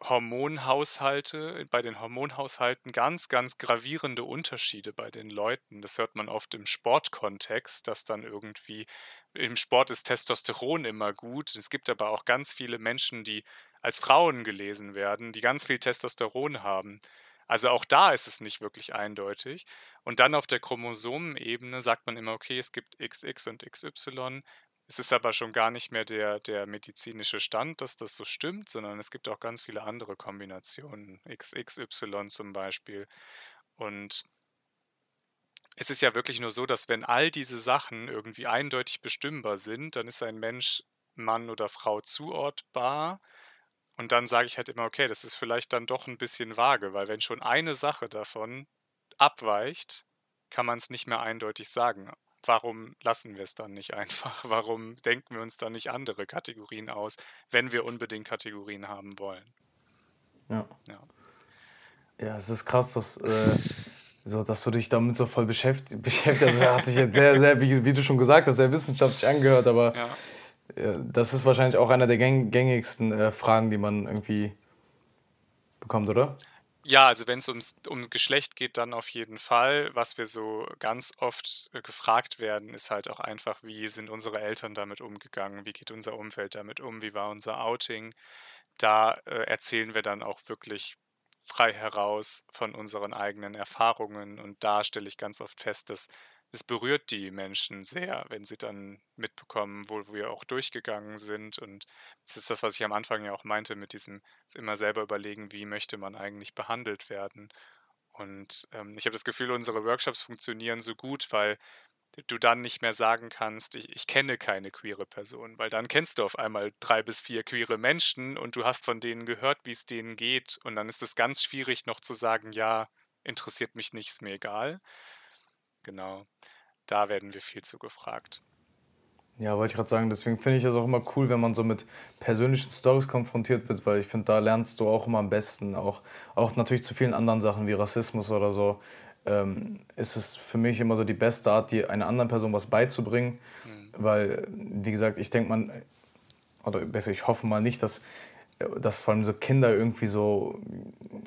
[SPEAKER 2] Hormonhaushalte, bei den Hormonhaushalten ganz, ganz gravierende Unterschiede bei den Leuten. Das hört man oft im Sportkontext, dass dann irgendwie im Sport ist Testosteron immer gut. Es gibt aber auch ganz viele Menschen, die als Frauen gelesen werden, die ganz viel Testosteron haben. Also auch da ist es nicht wirklich eindeutig. Und dann auf der Chromosomenebene sagt man immer, okay, es gibt XX und XY. Es ist aber schon gar nicht mehr der, der medizinische Stand, dass das so stimmt, sondern es gibt auch ganz viele andere Kombinationen, XXY zum Beispiel. Und es ist ja wirklich nur so, dass wenn all diese Sachen irgendwie eindeutig bestimmbar sind, dann ist ein Mensch Mann oder Frau zuortbar und dann sage ich halt immer, okay, das ist vielleicht dann doch ein bisschen vage, weil wenn schon eine Sache davon abweicht, kann man es nicht mehr eindeutig sagen. Warum lassen wir es dann nicht einfach? Warum denken wir uns dann nicht andere Kategorien aus, wenn wir unbedingt Kategorien haben wollen?
[SPEAKER 1] Ja. Ja, ja es ist krass, dass, äh, so, dass du dich damit so voll beschäftigt, beschäftigt. Also, hat sich jetzt sehr, sehr, wie, wie, du schon gesagt hast, sehr wissenschaftlich angehört, aber ja das ist wahrscheinlich auch einer der gängigsten äh, Fragen, die man irgendwie bekommt, oder?
[SPEAKER 2] Ja, also wenn es ums um Geschlecht geht, dann auf jeden Fall. Was wir so ganz oft äh, gefragt werden, ist halt auch einfach, wie sind unsere Eltern damit umgegangen? Wie geht unser Umfeld damit um? Wie war unser Outing? Da äh, erzählen wir dann auch wirklich frei heraus von unseren eigenen Erfahrungen und da stelle ich ganz oft fest, dass es berührt die Menschen sehr, wenn sie dann mitbekommen, wo wir auch durchgegangen sind. Und das ist das, was ich am Anfang ja auch meinte, mit diesem immer selber überlegen, wie möchte man eigentlich behandelt werden. Und ähm, ich habe das Gefühl, unsere Workshops funktionieren so gut, weil du dann nicht mehr sagen kannst, ich, ich kenne keine queere Person, weil dann kennst du auf einmal drei bis vier queere Menschen und du hast von denen gehört, wie es denen geht. Und dann ist es ganz schwierig noch zu sagen, ja, interessiert mich nicht, ist mir egal genau. Da werden wir viel zu gefragt.
[SPEAKER 1] Ja, wollte ich gerade sagen, deswegen finde ich es auch immer cool, wenn man so mit persönlichen Stories konfrontiert wird, weil ich finde, da lernst du auch immer am besten. Auch, auch natürlich zu vielen anderen Sachen wie Rassismus oder so. Ähm, ist es für mich immer so die beste Art, die einer anderen Person was beizubringen. Mhm. Weil, wie gesagt, ich denke man, oder besser, ich hoffe mal nicht, dass dass vor allem so Kinder irgendwie so,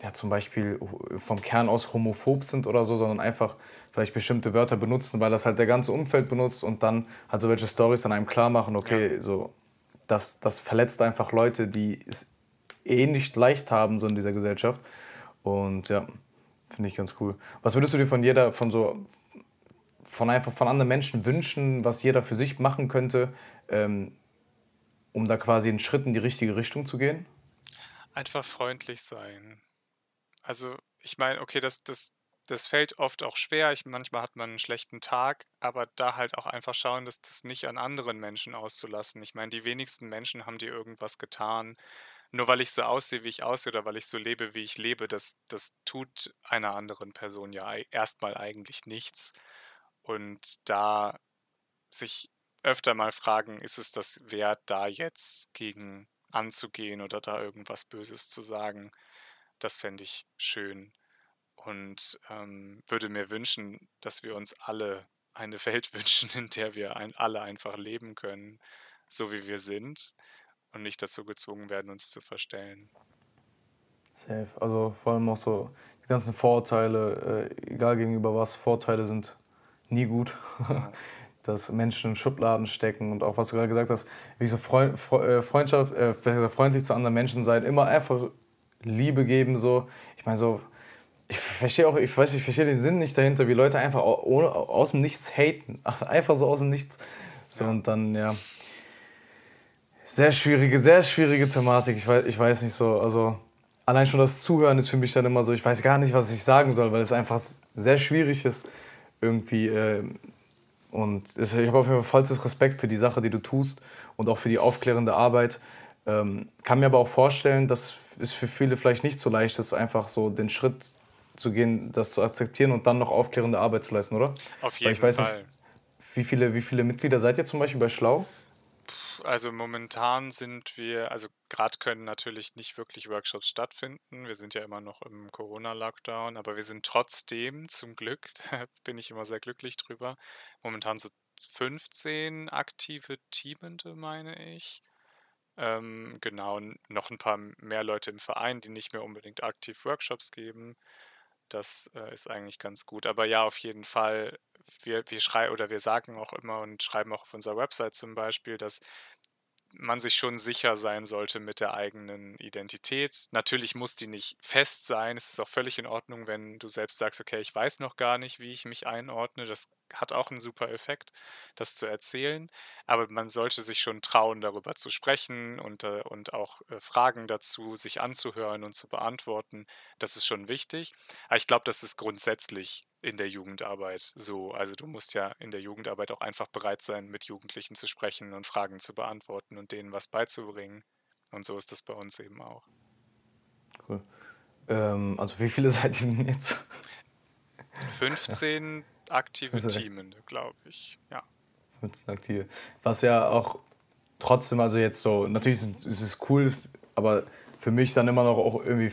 [SPEAKER 1] ja, zum Beispiel vom Kern aus homophob sind oder so, sondern einfach vielleicht bestimmte Wörter benutzen, weil das halt der ganze Umfeld benutzt und dann halt so welche Stories an einem klar machen, okay, ja. so, das, das verletzt einfach Leute, die es eh nicht leicht haben, so in dieser Gesellschaft. Und ja, finde ich ganz cool. Was würdest du dir von jeder, von so, von einfach von anderen Menschen wünschen, was jeder für sich machen könnte, ähm, um da quasi einen Schritt in die richtige Richtung zu gehen?
[SPEAKER 2] Einfach freundlich sein. Also, ich meine, okay, das, das, das fällt oft auch schwer. Ich, manchmal hat man einen schlechten Tag, aber da halt auch einfach schauen, dass das nicht an anderen Menschen auszulassen. Ich meine, die wenigsten Menschen haben dir irgendwas getan. Nur weil ich so aussehe, wie ich aussehe, oder weil ich so lebe, wie ich lebe, das, das tut einer anderen Person ja erstmal eigentlich nichts. Und da sich öfter mal fragen, ist es das wert, da jetzt gegen anzugehen oder da irgendwas Böses zu sagen? Das fände ich schön und ähm, würde mir wünschen, dass wir uns alle eine Welt wünschen, in der wir ein, alle einfach leben können, so wie wir sind und nicht dazu gezwungen werden, uns zu verstellen.
[SPEAKER 1] Safe. Also vor allem auch so die ganzen Vorurteile, äh, egal gegenüber was, Vorteile sind nie gut. Ja. dass Menschen in Schubladen stecken und auch was du gerade gesagt hast, wie so Freund, äh, Freundschaft, äh, freundlich zu anderen Menschen sein, immer einfach Liebe geben so. Ich meine so, ich verstehe auch, ich weiß, ich verstehe den Sinn nicht dahinter, wie Leute einfach ohne, aus dem Nichts haten, einfach so aus dem Nichts. So ja. und dann ja, sehr schwierige, sehr schwierige Thematik. Ich weiß, ich weiß nicht so, also allein schon das Zuhören ist für mich dann immer so, ich weiß gar nicht, was ich sagen soll, weil es einfach sehr schwierig ist irgendwie. Äh, und ich habe auf jeden Fall vollstes Respekt für die Sache, die du tust und auch für die aufklärende Arbeit. Ähm, kann mir aber auch vorstellen, dass es für viele vielleicht nicht so leicht ist, einfach so den Schritt zu gehen, das zu akzeptieren und dann noch aufklärende Arbeit zu leisten, oder? Auf jeden Weil ich weiß Fall. Nicht, wie viele, wie viele Mitglieder seid ihr zum Beispiel bei Schlau?
[SPEAKER 2] Also momentan sind wir, also gerade können natürlich nicht wirklich Workshops stattfinden. Wir sind ja immer noch im Corona-Lockdown, aber wir sind trotzdem zum Glück, da bin ich immer sehr glücklich drüber, momentan so 15 aktive Teamende, meine ich. Ähm, genau, noch ein paar mehr Leute im Verein, die nicht mehr unbedingt aktiv Workshops geben. Das äh, ist eigentlich ganz gut. Aber ja, auf jeden Fall, wir, wir schreiben oder wir sagen auch immer und schreiben auch auf unserer Website zum Beispiel, dass man sich schon sicher sein sollte mit der eigenen Identität. Natürlich muss die nicht fest sein. Es ist auch völlig in Ordnung, wenn du selbst sagst, okay, ich weiß noch gar nicht, wie ich mich einordne. Das hat auch einen super Effekt, das zu erzählen. Aber man sollte sich schon trauen, darüber zu sprechen und, äh, und auch äh, Fragen dazu sich anzuhören und zu beantworten. Das ist schon wichtig. Aber ich glaube, das ist grundsätzlich in der Jugendarbeit so. Also du musst ja in der Jugendarbeit auch einfach bereit sein, mit Jugendlichen zu sprechen und Fragen zu beantworten und denen was beizubringen. Und so ist das bei uns eben auch.
[SPEAKER 1] Cool. Ähm, also wie viele seid ihr denn jetzt?
[SPEAKER 2] 15 aktive Teamende, glaube ich. Ja.
[SPEAKER 1] 15 aktive. Was ja auch trotzdem, also jetzt so, natürlich ist, ist es cool, aber für mich dann immer noch auch irgendwie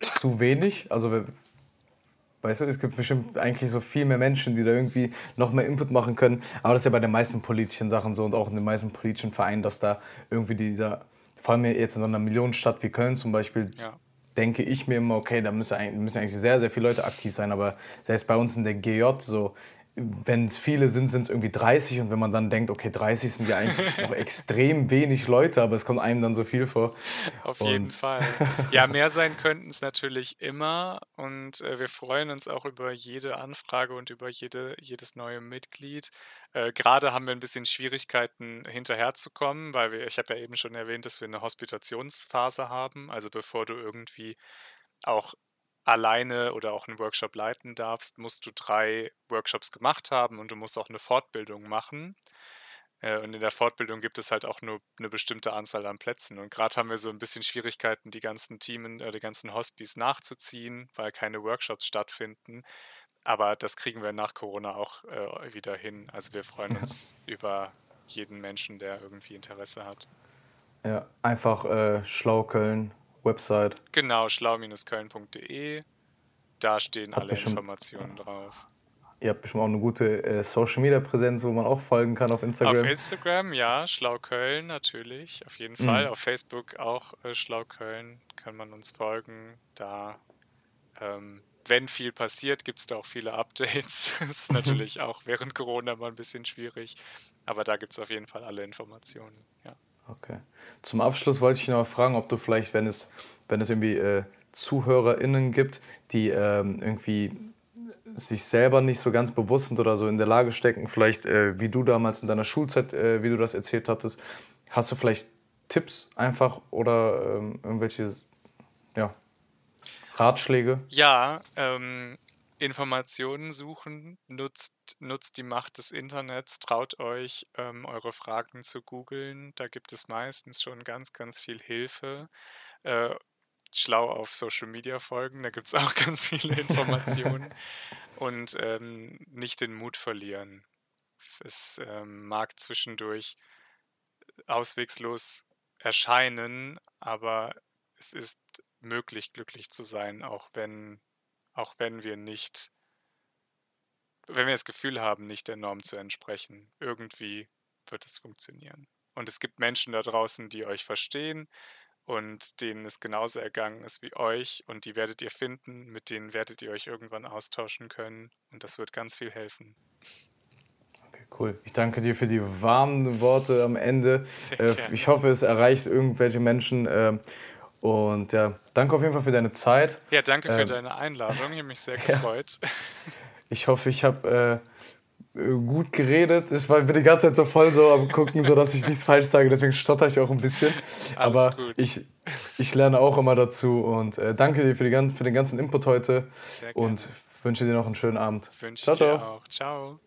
[SPEAKER 1] zu wenig. Also Weißt du, es gibt bestimmt eigentlich so viel mehr Menschen, die da irgendwie noch mehr Input machen können. Aber das ist ja bei den meisten politischen Sachen so und auch in den meisten politischen Vereinen, dass da irgendwie dieser, vor allem jetzt in so einer Millionenstadt wie Köln zum Beispiel, ja. denke ich mir immer, okay, da müssen eigentlich sehr, sehr viele Leute aktiv sein. Aber selbst bei uns in der GJ so, wenn es viele sind, sind es irgendwie 30 und wenn man dann denkt, okay, 30 sind ja eigentlich noch extrem wenig Leute, aber es kommt einem dann so viel vor.
[SPEAKER 2] Auf und jeden Fall. Ja, mehr sein könnten es natürlich immer und äh, wir freuen uns auch über jede Anfrage und über jede, jedes neue Mitglied. Äh, Gerade haben wir ein bisschen Schwierigkeiten hinterherzukommen, weil wir, ich habe ja eben schon erwähnt, dass wir eine Hospitationsphase haben. Also bevor du irgendwie auch alleine oder auch einen Workshop leiten darfst, musst du drei Workshops gemacht haben und du musst auch eine Fortbildung machen. Äh, und in der Fortbildung gibt es halt auch nur eine bestimmte Anzahl an Plätzen. Und gerade haben wir so ein bisschen Schwierigkeiten, die ganzen Teamen, äh, die ganzen Hospice nachzuziehen, weil keine Workshops stattfinden. Aber das kriegen wir nach Corona auch äh, wieder hin. Also wir freuen uns über jeden Menschen, der irgendwie Interesse hat.
[SPEAKER 1] Ja, einfach äh, schlau Köln Website.
[SPEAKER 2] Genau, schlau-köln.de. Da stehen Hat alle bestimmt, Informationen drauf.
[SPEAKER 1] Ihr habt bestimmt auch eine gute äh, Social Media Präsenz, wo man auch folgen kann auf Instagram.
[SPEAKER 2] Auf Instagram, ja, Schlau Köln natürlich, auf jeden Fall. Mhm. Auf Facebook auch äh, Schlau Köln kann man uns folgen. Da, ähm, wenn viel passiert, gibt es da auch viele Updates. das ist natürlich auch während Corona mal ein bisschen schwierig, aber da gibt es auf jeden Fall alle Informationen, ja.
[SPEAKER 1] Okay. Zum Abschluss wollte ich noch fragen, ob du vielleicht, wenn es, wenn es irgendwie äh, ZuhörerInnen gibt, die ähm, irgendwie sich selber nicht so ganz bewusst sind oder so in der Lage stecken, vielleicht äh, wie du damals in deiner Schulzeit, äh, wie du das erzählt hattest, hast du vielleicht Tipps einfach oder ähm, irgendwelche ja, Ratschläge?
[SPEAKER 2] Ja, ähm, Informationen suchen, nutzt, nutzt die Macht des Internets, traut euch, ähm, eure Fragen zu googeln. Da gibt es meistens schon ganz, ganz viel Hilfe. Äh, schlau auf Social Media folgen, da gibt es auch ganz viele Informationen. Und ähm, nicht den Mut verlieren. Es ähm, mag zwischendurch auswegslos erscheinen, aber es ist möglich, glücklich zu sein, auch wenn auch wenn wir nicht, wenn wir das Gefühl haben, nicht der Norm zu entsprechen. Irgendwie wird es funktionieren. Und es gibt Menschen da draußen, die euch verstehen und denen es genauso ergangen ist wie euch und die werdet ihr finden, mit denen werdet ihr euch irgendwann austauschen können und das wird ganz viel helfen.
[SPEAKER 1] Okay, cool. Ich danke dir für die warmen Worte am Ende. Äh, ich hoffe, es erreicht irgendwelche Menschen. Äh, und ja, danke auf jeden Fall für deine Zeit.
[SPEAKER 2] Ja, danke für ähm, deine Einladung. Ich habe mich sehr gefreut. Ja.
[SPEAKER 1] Ich hoffe, ich habe äh, gut geredet. Ich war, bin die ganze Zeit so voll so am Gucken, so dass ich nichts falsch sage. Deswegen stotter ich auch ein bisschen. Alles Aber gut. Ich, ich lerne auch immer dazu. Und äh, danke dir für, die, für den ganzen Input heute. Und wünsche dir noch einen schönen Abend.
[SPEAKER 2] Wünsche ciao, dir ciao. auch. Ciao.